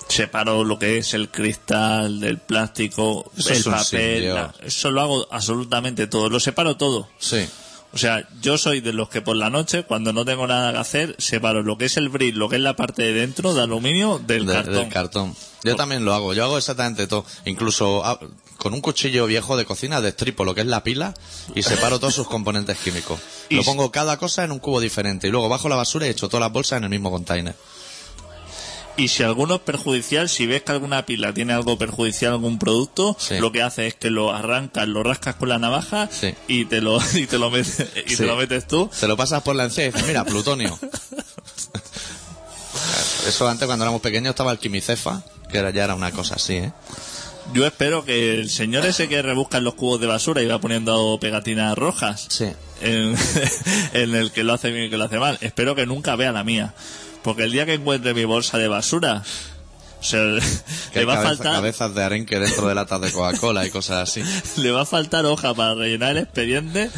Separo lo que es el cristal del plástico, Eso el papel. la- eso lo hago absolutamente todo. Lo separo todo. Sí. O sea, yo soy de los que por la noche, cuando no tengo nada que hacer, separo lo que es el brick, lo que es la parte de dentro de aluminio del De- cartón. Del cartón. Yo también lo hago. Yo hago exactamente todo. Incluso ah, con un cuchillo viejo de cocina destripo lo que es la pila y separo todos sus componentes químicos. Y Lo pongo cada cosa en un cubo diferente y luego bajo la basura y echo todas las bolsas en el mismo container. Y si alguno es perjudicial, si ves que alguna pila tiene algo perjudicial, algún producto, Sí. lo que hace es que lo arrancas, lo rascas con la navaja Sí. y te lo <laughs> y te lo metes y Sí. te lo metes tú. Se lo pasas por la encía y dices, mira, plutonio. <laughs> Eso antes cuando éramos pequeños estaba el quimicefa, que era, ya era una cosa así, ¿eh? Yo espero que el señor ese que rebusca en los cubos de basura y va poniendo pegatinas rojas Sí. en, <laughs> en el que lo hace bien y que lo hace mal, espero que nunca vea la mía. Porque el día que encuentre mi bolsa de basura, o sea, le va a faltar cabezas de arenque dentro de latas de Coca-Cola y cosas así. <laughs> le va a faltar hoja para rellenar el expediente.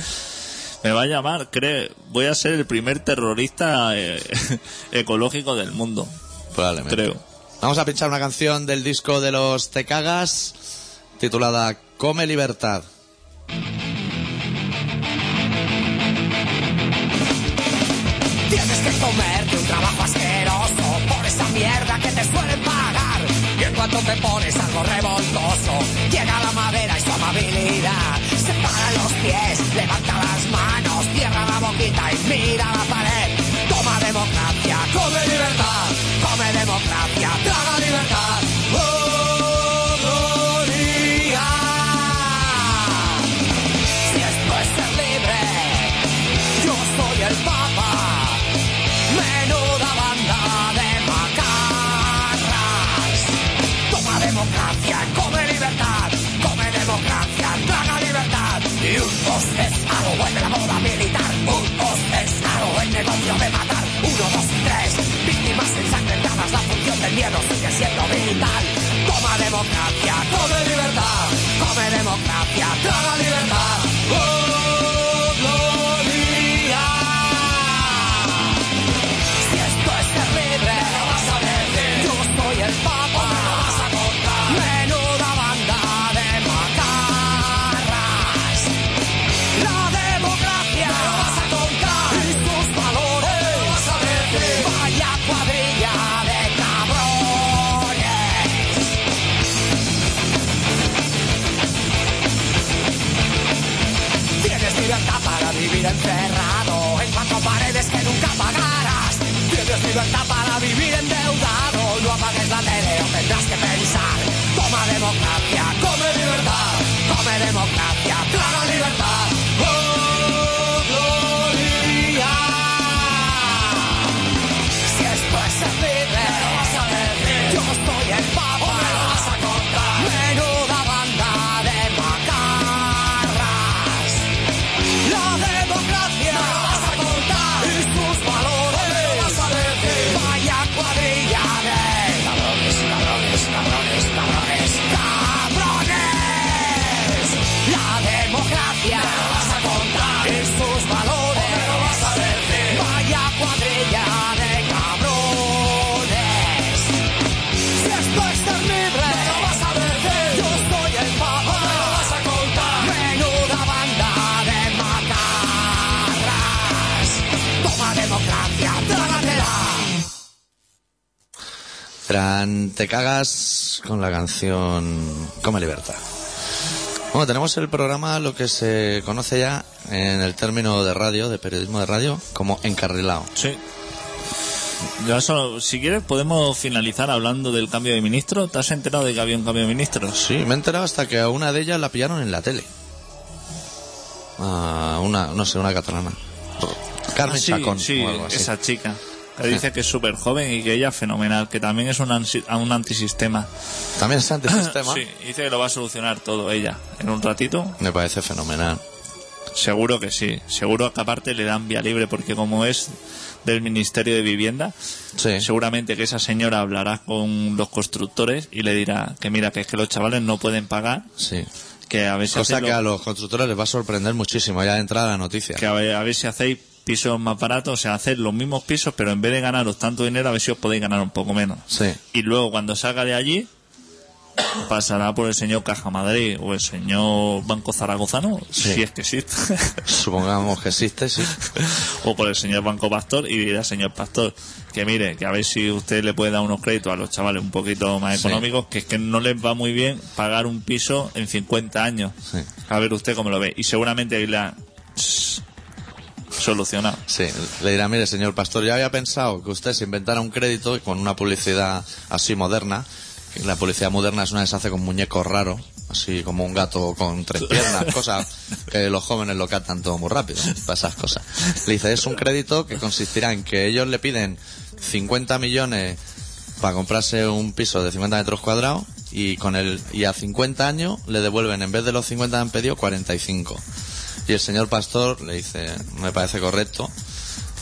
Me va a llamar, cree, voy a ser el primer terrorista eh, <laughs> ecológico del mundo, Probablemente. creo. Vamos a pinchar una canción del disco de los Te Cagas titulada Come Libertad. Tienes que comerte un trabajo asqueroso por esa mierda que te suelen pagar. Y en cuanto te pones algo revoltoso, llega la madera y su amabilidad. Separa los pies, out your Te Cagas con la canción Come Libertad. Bueno, tenemos el programa, lo que se conoce ya en el término de radio, de periodismo de radio, como encarrilado. Sí. Ya solo, si quieres podemos finalizar hablando del cambio de ministro. ¿Te has enterado de que había un cambio de ministros? Sí, me he enterado hasta que a una de ellas la pillaron en la tele. A una, no sé, una catalana. Carmen Ah, sí, Chacón sí, o algo así. esa chica. Que dice que es súper joven y que ella es fenomenal, que también es un, un antisistema. También está antisistema. <coughs> Sí, dice que lo va a solucionar todo ella. En un ratito, Me parece fenomenal. seguro que sí. Seguro que aparte le dan vía libre porque como es del Ministerio de Vivienda, Sí. seguramente que esa señora hablará con los constructores y le dirá que mira, que es que los chavales no pueden pagar, Sí. que a ver si Cosa que lo- a los constructores les va a sorprender muchísimo ya de entrada la noticia. que a ver, a ver si hacéis pisos más baratos, o sea, hacer los mismos pisos, pero en vez de ganaros tanto dinero, a ver si os podéis ganar un poco menos. Sí. Y luego, cuando salga de allí, pasará por el señor Caja Madrid o el señor Banco Zaragozano, Sí. si es que existe, <laughs> Supongamos que existe, sí. o por el señor Banco Pastor y dirá, señor Pastor, que mire, que a ver si usted le puede dar unos créditos a los chavales un poquito más Sí. económicos, que es que no les va muy bien pagar un piso en 50 años. Sí. A ver usted cómo lo ve. Y seguramente ha solucionado. Sí, le dirá, mire, señor pastor, yo había pensado que usted se inventara un crédito con una publicidad así moderna. que La publicidad moderna es una que se hace con muñecos raros, así como un gato con tres piernas, <laughs> cosas que los jóvenes lo captan todo muy rápido, para esas cosas. Le dice, es un crédito que consistirá en que ellos le piden 50 millones para comprarse un piso de 50 metros cuadrados y con el y a 50 años le devuelven en vez de los 50 que han pedido 45 y el señor pastor le dice me parece correcto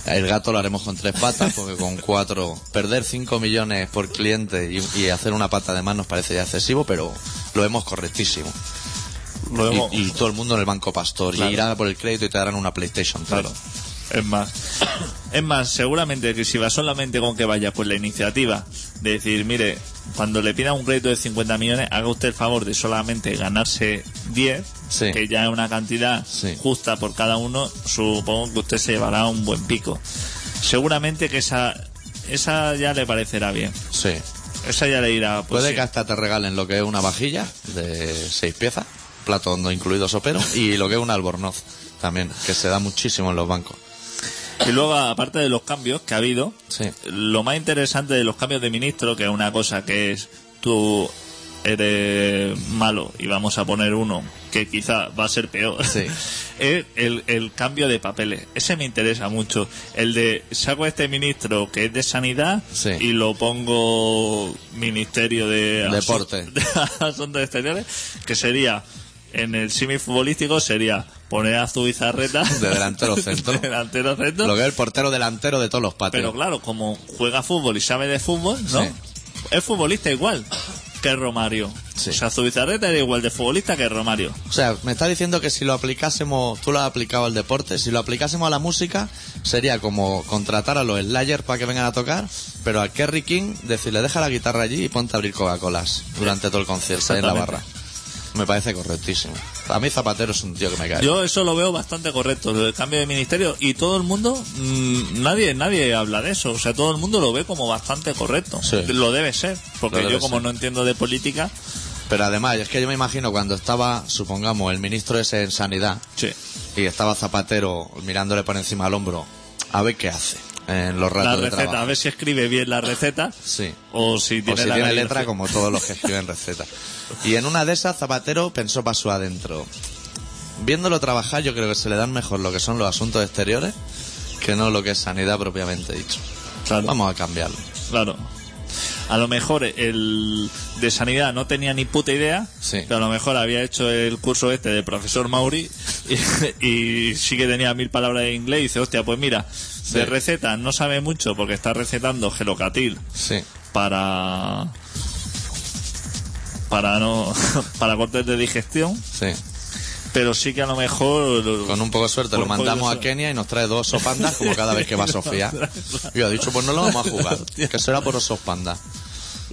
el gato lo haremos con tres patas <laughs> porque con cuatro perder 5 millones por cliente y, y hacer una pata de más nos parece ya excesivo pero lo vemos correctísimo Lo y, y todo el mundo en el banco pastor Claro. y irá por el crédito y te darán una PlayStation 3 Claro. Es más, es más, seguramente que si va solamente con que vaya pues la iniciativa de decir, mire, cuando le pida un crédito de 50 millones, haga usted el favor de solamente ganarse 10, Sí. que ya es una cantidad Sí. justa por cada uno, supongo que usted se llevará un buen pico. Seguramente que esa, esa ya le parecerá bien. sí Esa ya le irá, pues Puede sí. que hasta te regalen lo que es una vajilla de seis piezas, plato no incluido sopero, y lo que es un albornoz también, que se da muchísimo en los bancos. Y luego, aparte de los cambios que ha habido, Sí. lo más interesante de los cambios de ministro, que es una cosa que es tú eres malo y vamos a poner uno que quizá va a ser peor, Sí. <laughs> es el, el cambio de papeles. Ese me interesa mucho. El de saco a este ministro que es de sanidad Sí. y lo pongo ministerio de Deporte. <laughs> de asuntos exteriores, que sería en el simi futbolístico sería poner a Zubizarreta De delantero centro. <laughs> de delantero centro Lo que es el portero delantero de todos los patios. pero claro, como juega fútbol y sabe de fútbol, ¿no? Sí. Es futbolista igual que Romario. Sí. O sea, Zubizarreta era igual de futbolista que Romario. O sea, me está diciendo que si lo aplicásemos, tú lo has aplicado al deporte, si lo aplicásemos a la música, sería como contratar a los Slayers para que vengan a tocar, pero a Kerry King decirle deja la guitarra allí y ponte a abrir Coca-Colas durante todo el concierto ahí en la barra. Me parece correctísimo. A mí Zapatero es un tío que me cae. Yo eso lo veo bastante correcto, del cambio de ministerio. Y todo el mundo, mm, nadie nadie habla de eso. O sea, todo el mundo lo ve como bastante correcto. Sí. Lo debe ser. Porque debe yo como ser. no entiendo de política, Pero además, es que yo me imagino cuando estaba, supongamos, el ministro ese en Sanidad sí. y estaba Zapatero mirándole por encima al hombro, a ver qué hace en los La ratos de receta, a ver si escribe bien la receta. Sí. O si O tiene si la tiene letra como todos los que <laughs> escriben recetas. Y en una de esas Zapatero pensó para su adentro. Viéndolo trabajar yo creo que se le dan mejor lo que son los asuntos exteriores que no lo que es sanidad propiamente dicho. Claro. Vamos a cambiarlo. Claro. A lo mejor el de sanidad no tenía ni puta idea, Sí. pero a lo mejor había hecho el curso este de profesor Mauri y, <laughs> y sí que tenía mil palabras de inglés y dice, hostia, pues mira, de Sí. recetas no sabe mucho porque está recetando gelocatil Sí. para para no <laughs> para cortes de digestión, Sí. pero sí que a lo mejor Con un poco de suerte lo poco mandamos a. Kenia y nos trae dos osos pandas como cada vez que va <laughs> Sofía. Y ha dicho, pues no lo vamos a jugar. Que será por osos pandas.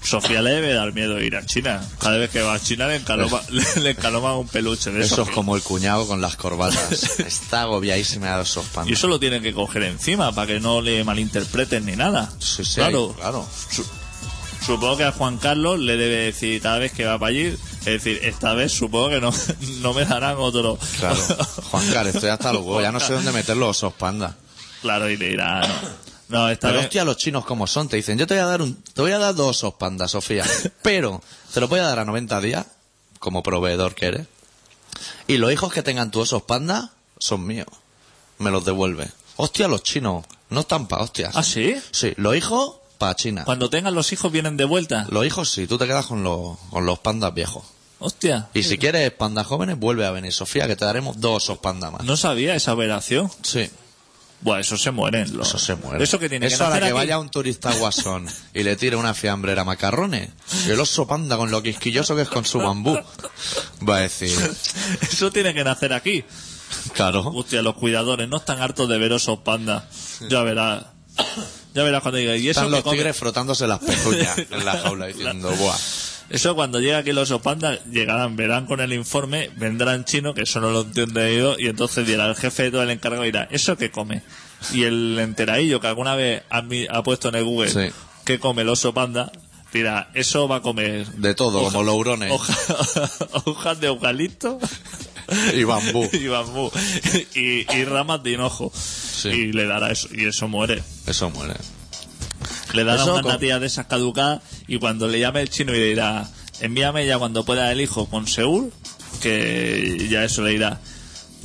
Sofía le debe dar miedo ir a China. Cada vez que va a China le encaloma, le, <laughs> le encaloma un peluche de Eso esos es como el cuñado con las corbatas. Está agobiadísima de osos Y pandas. eso lo tienen que coger encima para que no le malinterpreten ni nada. Sí, sí, claro. claro. Su- supongo que a Juan Carlos le debe decir cada vez que va para allí, es decir, esta vez supongo que no, <laughs> no me darán otro. Claro. Juan Carlos, estoy hasta los huevos. Ya no sé dónde meter los osos pandas. Claro, y le dirá, no, No, esta Pero vez- hostia, los chinos como son, te dicen, yo te voy a dar un, te voy a dar dos osos pandas, Sofía, <laughs> pero te lo voy a dar a 90 días, como proveedor que eres, y los hijos que tengan tus osos panda son míos, me los devuelve. Hostia, los chinos no están pa' hostias. ¿Ah, sí? Sí, los hijos pa' China. Cuando tengan los hijos vienen de vuelta. Los hijos sí, tú te quedas con los, con los pandas viejos. Hostia. Y si quieres pandas jóvenes, vuelve a venir, Sofía, que te daremos dos osos panda más. No sabía esa operación. Sí. Buah, eso se mueren. los- Eso se muere. Eso que tiene Eso que a la que aquí- vaya un turista guasón y le tire una fiambrera macarrones. Y el oso panda con lo quisquilloso que es con su bambú. Va a decir, Eso tiene que nacer aquí. claro. Hostia, los cuidadores no están hartos de ver osos panda. Ya verás. Ya verás cuando diga. Y eso Están que los come- tigres frotándose las pezuñas <laughs> en la jaula diciendo, buah. Eso cuando llega aquí el oso panda, llegarán, verán con el informe, vendrán chino, que eso no lo entiende yo, y entonces dirá el jefe de todo el encargado dirá, ¿eso qué come? Y el enteradillo que alguna vez ha, puesto en el Google, Sí. ¿qué come el oso panda? Dirá, eso va a comer De todo, como los hurones. hoja- <laughs> hojas de eucalipto Y bambú. <laughs> y bambú y, y ramas de hinojo. Y le dará eso, y eso muere. Eso muere. Le dará Eso una con- natilla de esas caducadas y cuando le llame el chino y le dirá, envíame ya cuando pueda el hijo con Seúl, que ya eso le irá.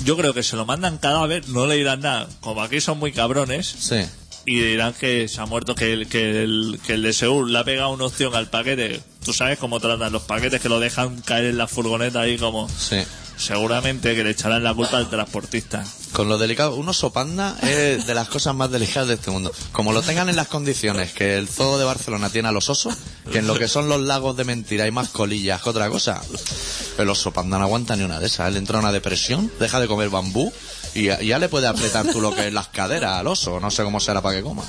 Yo creo que se lo mandan cada vez, no le dirán nada. Como aquí son muy cabrones Sí. y dirán que se ha muerto, que el, que el, que el de Seúl le ha pegado una opción al paquete. Tú sabes cómo tratan los paquetes, que lo dejan caer en la furgoneta ahí como... Sí. Seguramente que le echarán la culpa al transportista. Con lo delicado, un oso panda es de las cosas más delicadas de este mundo. Como lo tengan en las condiciones que el zoo de Barcelona tiene a los osos, que en lo que son los lagos de mentira hay más colillas que otra cosa, el oso panda no aguanta ni una de esas. Él entra en una depresión, deja de comer bambú y ya, ya le puede apretar tú lo que es las caderas al oso. No sé cómo será para que coma.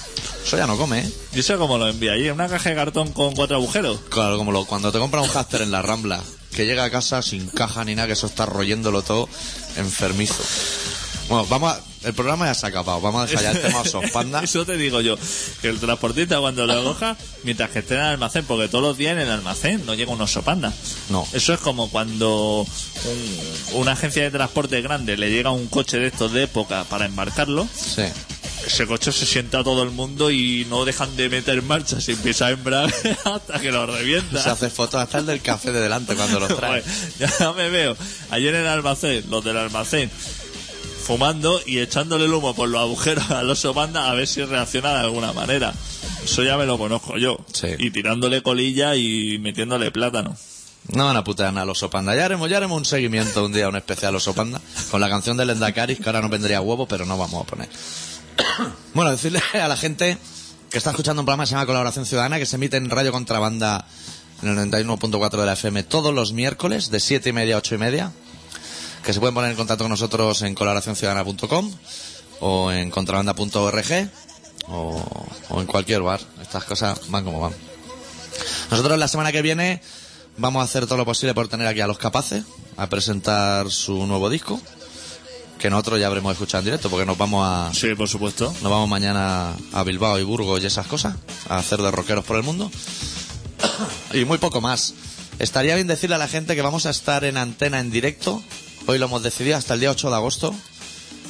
Eso ya no come, ¿eh? ¿Y eso cómo lo envía allí? ¿En una caja de cartón con cuatro agujeros? Claro, como lo, cuando te compras un hámster en la Rambla, que llega a casa sin caja ni nada, que eso está royéndolo todo enfermizo. Bueno, vamos a, el programa ya se ha acabado, vamos a dejar ya el tema osos panda. <laughs> Eso te digo yo, que el transportista cuando lo coja, mientras que esté en el almacén, porque todos los días en el almacén no llega un oso panda. No. Eso es como cuando un- una agencia de transporte grande le llega un coche de estos de época para embarcarlo, Sí. Ese coche se sienta todo el mundo y no dejan de meter marcha, se empieza a embrar <laughs> hasta que lo revienta. Se hace fotos hasta el del café de delante cuando los trae. Ya me veo ayer en el almacén, los del almacén, fumando y echándole el humo por los agujeros al oso panda a ver si reacciona de alguna manera. Eso ya me lo conozco yo. Sí. Y tirándole colilla y metiéndole plátano. No van a putear nada al oso panda. Ya haremos, ya haremos un seguimiento un día, un especial oso panda, con la canción de Lendacaris, que ahora no vendría huevo, pero no vamos a poner. <coughs> bueno, decirle a la gente que está escuchando un programa que se llama Colaboración Ciudadana, que se emite en Radio Contrabanda en el 91.4 de la FM todos los miércoles, de 7 y media a 8 y media, que se pueden poner en contacto con nosotros en colaboracionciudadana.com o en contrabanda.org o, o en cualquier bar. Estas cosas van como van. Nosotros la semana que viene vamos a hacer todo lo posible por tener aquí a los capaces a presentar su nuevo disco, que nosotros ya habremos escuchado en directo porque nos vamos a Sí, por supuesto. nos vamos mañana a Bilbao y Burgos y esas cosas, a hacer de rockeros por el mundo. Y muy poco más. Estaría bien decirle a la gente que vamos a estar en antena en directo. Hoy lo hemos decidido hasta el día 8 de agosto.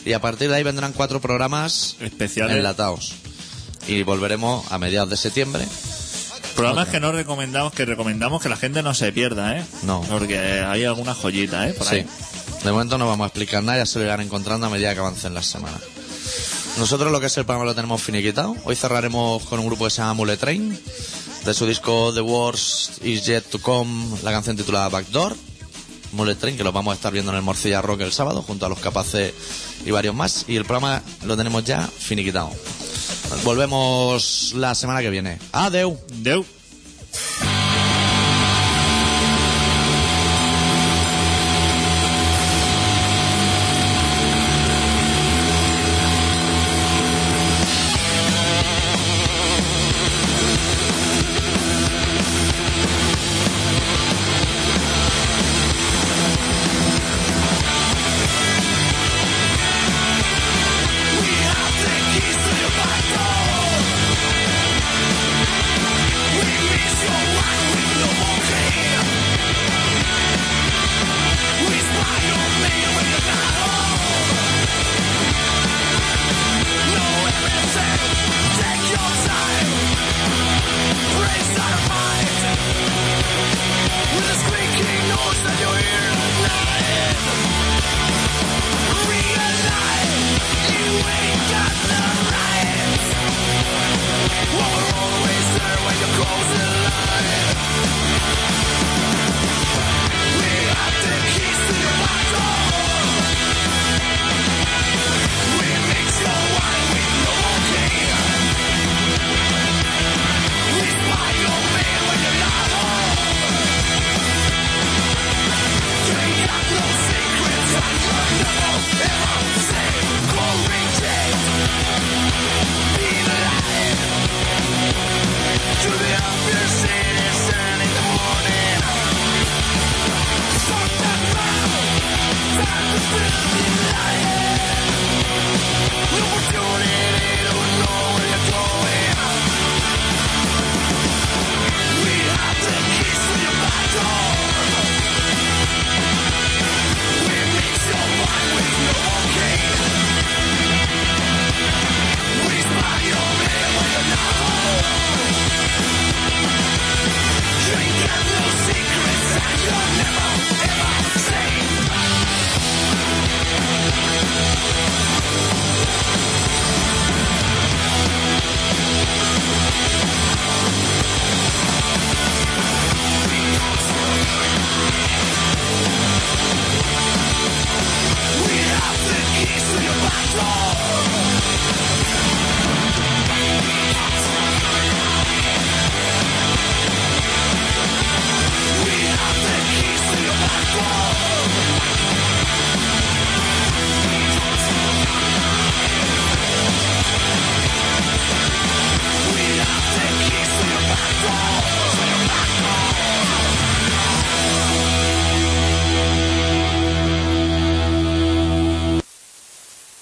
Y a partir de ahí vendrán cuatro programas Especiales. enlatados. Y volveremos a mediados de septiembre. Programas que no recomendamos, que recomendamos que la gente no se pierda, ¿eh? No. Porque hay alguna joyita, ¿eh? Por Sí. ahí. De momento no vamos a explicar nada, ya se lo irán encontrando a medida que avancen las semanas. Nosotros lo que es el programa lo tenemos finiquitado. Hoy cerraremos con un grupo que se llama Mule Train, de su disco The Worst Is Yet to Come, la canción titulada Backdoor. Mule Train, que lo vamos a estar viendo en el Morcilla Rock el sábado, junto a los capaces y varios más. Y el programa lo tenemos ya finiquitado. Volvemos la semana que viene. Adeu. Deu.